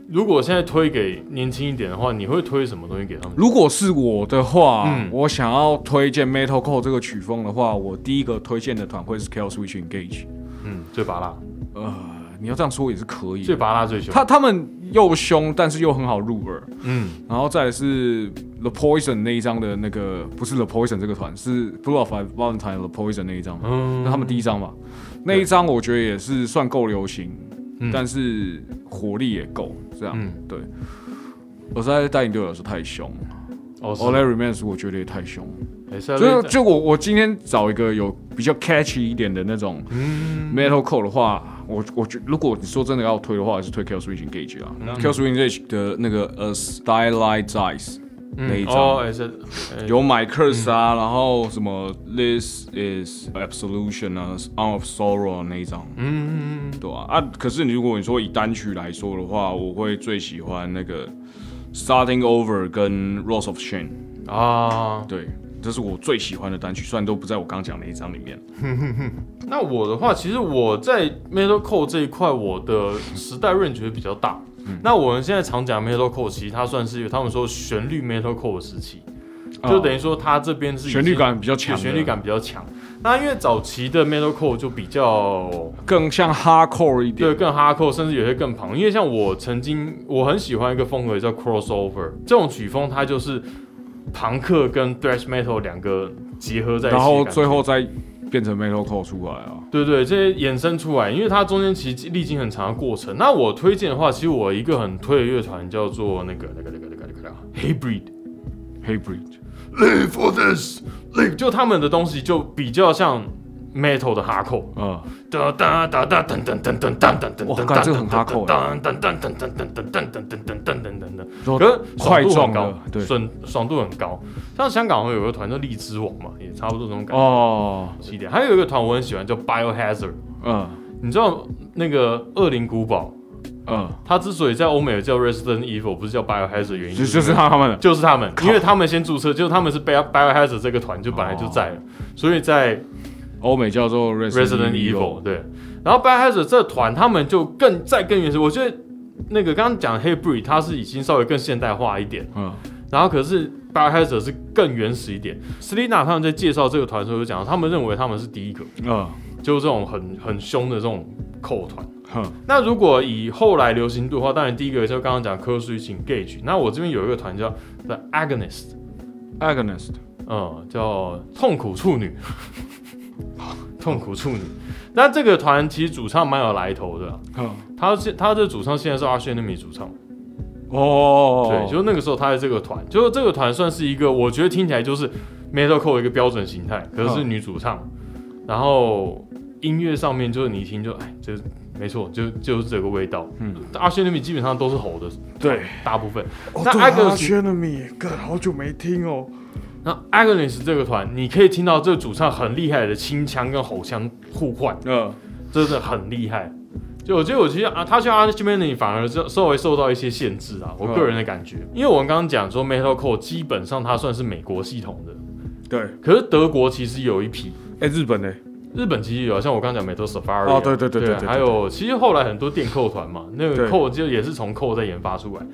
如果现在推给年轻一点的话，你会推什么东西给他们？如果是我的话，嗯我想要推荐 metalcore 这个曲风的话，我第一个推荐的团会是 Kill Switch Engage。嗯，最拔辣，呃，你要这样说也是可以。最拔辣最凶。他他们又凶，但是又很好入耳。嗯，然后再来是 The Poison 那一张的那个，不是 The Poison 这个团，是 Blue of Valentine The Poison 那一张，嗯那他们第一张嘛，那一张我觉得也是算够流行，嗯。但是火力也够，这样、嗯。对。我在带领队友的时候太凶。哦，是 a l l Remains 我觉得也太凶，哎是啊就就我我今天找一个有比较 catchy 一点的那种嗯。metalcore 的话，我我觉如果你说真的要推的话，还是推 Kill Switch Engage 啊、Kill Switch Engage 的那个 A Starlight Eyes 那一张。哦，哎是哎有 My Curse 啊，然后什么 This is Absolution 啊，On of Sorrow 那一张，嗯嗯嗯对啊啊，可是你如果你说以单曲来说的话，我会最喜欢那个 Starting Over 跟 Rose of Shame，嗯啊，对，这是我最喜欢的单曲，虽然都不在我刚讲那一张里面。那我的话，其实我在 metalcore 这一块，我的时代 range 会比较大。嗯那我们现在常讲 metalcore，其实它算是他们说旋律 metalcore 的时期，就哦等于说它这边是旋律感比较强，旋律感比较强。那因为早期的 metalcore 就比较更像 Hardcore 一点对。更 hardcore，甚至有些更庞。因为像我曾经我很喜欢一个风格叫 crossover，这种曲风它就是朋克跟 thrash metal 两个结合在一起然后最后再变成 Metalcore 出来啊。对对，这些衍生出来，因为它中间其实历经很长的过程。那我推荐的话，其实我一个很推的乐团叫做那个那个那个那个那个 hybrid，hybrid，live for this, live，就他们的东西就比较像 metal 的 hardcore，嗯，哒哒哒哒噔噔噔噔噔噔噔噔，哇干这个很 hardcore 噔噔噔噔噔噔噔噔噔噔噔噔噔噔噔，说可是块状爽度很高，，对。爽爽度很高。像香港会有个团叫荔枝王嘛，也差不多这种感觉。哦，起点，还有一个团我很喜欢叫 Biohazard，嗯你知道那个恶灵古堡，嗯，它之所以在欧美叫 Resident Evil，不是叫 Biohazard 原因，就就是他们的，就是他们，因为他们先注册，就是他们是 Bio Biohazard 这个团就本来就在了，所以在欧美叫做 Resident Evil 对，然后 Biohazard 这团他们就更再更原始，我觉得那个刚刚讲的 Haybreed 它是已经稍微更现代化一点，嗯。然后可是 Biohazard 是更原始一点。Selina 他们在介绍这个团的时候就讲，他们认为他们是第一个，嗯。就是这种很很凶的这种扣团。哼那如果以后来流行度的话，当然第一个就刚刚讲科水请 Gage，那我这边有一个团叫 The Agonist，，Agonist，嗯，叫痛苦处女，痛苦处女。那这个团其实主唱蛮有来头的。他是他的主唱现在是阿轩的米主唱，哦，对，就那个时候他在这个团，就是这个团算是一个我觉得听起来就是 metalcore 一个标准形态，可是是女主唱，然后音乐上面就是你一听就哎，这没错，就就是这个味道。嗯，阿轩的米基本上都是吼的，对，大部分。哦那阿轩的米，哥好久没听哦，那 Agonist 这个团，你可以听到这个主唱很厉害的清腔跟吼腔互换，嗯。真的很厉害。就我觉得，我其实啊，他去 a r c h i m a n 反而就稍微受到一些限制啊，我个人的感觉，因为我们刚刚讲说 Metalcore 基本上它算是美国系统的，对，可是德国其实有一批，哎，日本呢？日本其实有，像我刚刚讲 Metal Safari，哦对对对对对对对还有其实后来很多电扣团嘛，那个扣就也是从扣再研发出来。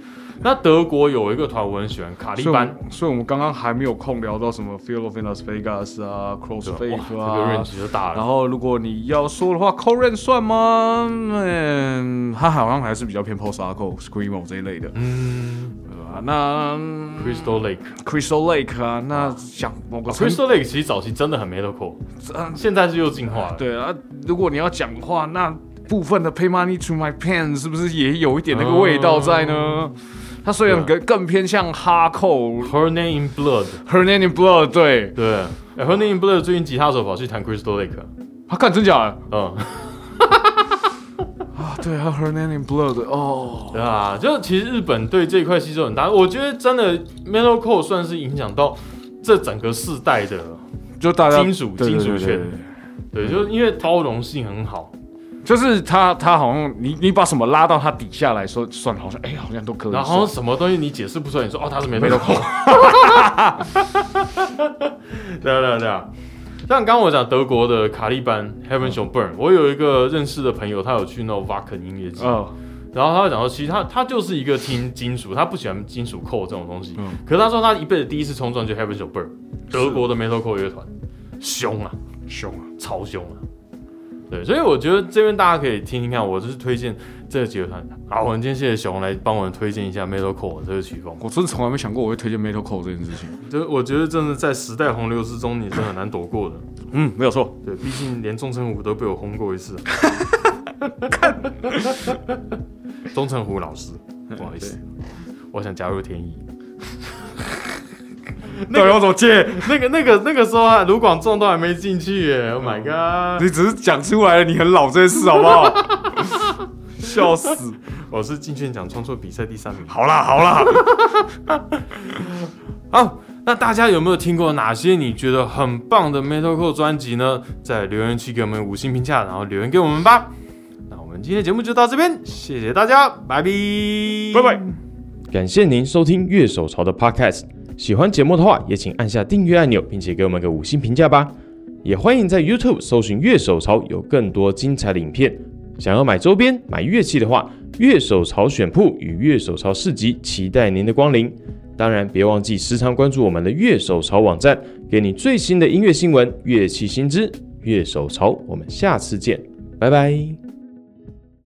那德国有一个团我很喜欢，卡利班，，所以我们刚刚还没有空聊到什么 Feel of Las Vegas 啊，Crossfade 啊哇，这个啊 range 就大了。然后，如果你要说的话 c o r e n 算吗？嗯，他好像还是比较偏 Post Hardcore、Screamo 这一类的，嗯对吧？那，Crystal Lake。Crystal Lake 啊，那想某个程 Crystal Lake 其实早期真的很 metalcore，嗯现在是又进化了。对啊，如果你要讲的话，那部分的 Pay Money to My Pants 是不是也有一点那个味道在呢？他虽然更更偏向哈扣。Her name in blood。Her name in blood。对对、，Her name in blood 最近吉他手跑去弹 Crystal Lake。他、看真假的？嗯。啊，对啊，Her name in blood。哦，对啊，就其实日本对这一块吸收很大。我觉得真的 Metalcore 算是影响到这整个世代的，就大家金属金属圈。对，就因为包容性很好。就是他他好像你你把什么拉到他底下来说算，好像哎、好像都可以。然后什么东西你解释不出来，你说哦他是 metalcore，对啊对啊对啊。像刚刚我讲德国的卡利班 Heaven Shall Burn，我有一个认识的朋友，他有去那种 Wacken 音乐节。哦然后他会讲说，其实他他就是一个听金属，他不喜欢金属扣这种东西。嗯可是他说他一辈子第一次冲撞就 Heaven Shall Burn，德国的 metalcore 乐团，凶啊，凶啊，超凶啊。对，所以我觉得这边大家可以听听看，我就是推荐这个几个团。好，我们今天谢谢熊来帮我们推荐一下 metalcore 这个曲风。我真的从来没想过我会推荐 Metalcore 这件事情。就是我觉得真的在时代洪流之中，你是很难躲过的。嗯，没有错。对，毕竟连钟成虎都被我轰过一次、啊。钟成虎老师，不好意思，我想加入天意。到底要怎么借？那个、那个、那个时候啊，卢广仲都还没进去耶！Oh my god！你只是讲出来了，你很老这件事好不好？笑死！我是金曲奖创作比赛第三名。好啦好啦，好，那大家有没有听过哪些你觉得很棒的 metalcore 专辑呢？在留言区给我们五星评价，然后留言给我们吧。那我们今天的节目就到这边，谢谢大家，拜拜，拜拜。感谢您收听乐手潮的 Podcast。喜欢节目的话，也请按下订阅按钮，并且给我们个五星评价吧。也欢迎在 YouTube 搜寻乐手潮，有更多精彩的影片。想要买周边、买乐器的话，乐手潮选铺与乐手潮市集期待您的光临。当然，别忘记时常关注我们的乐手潮网站，给你最新的音乐新闻、乐器新知。乐手潮，我们下次见，拜拜。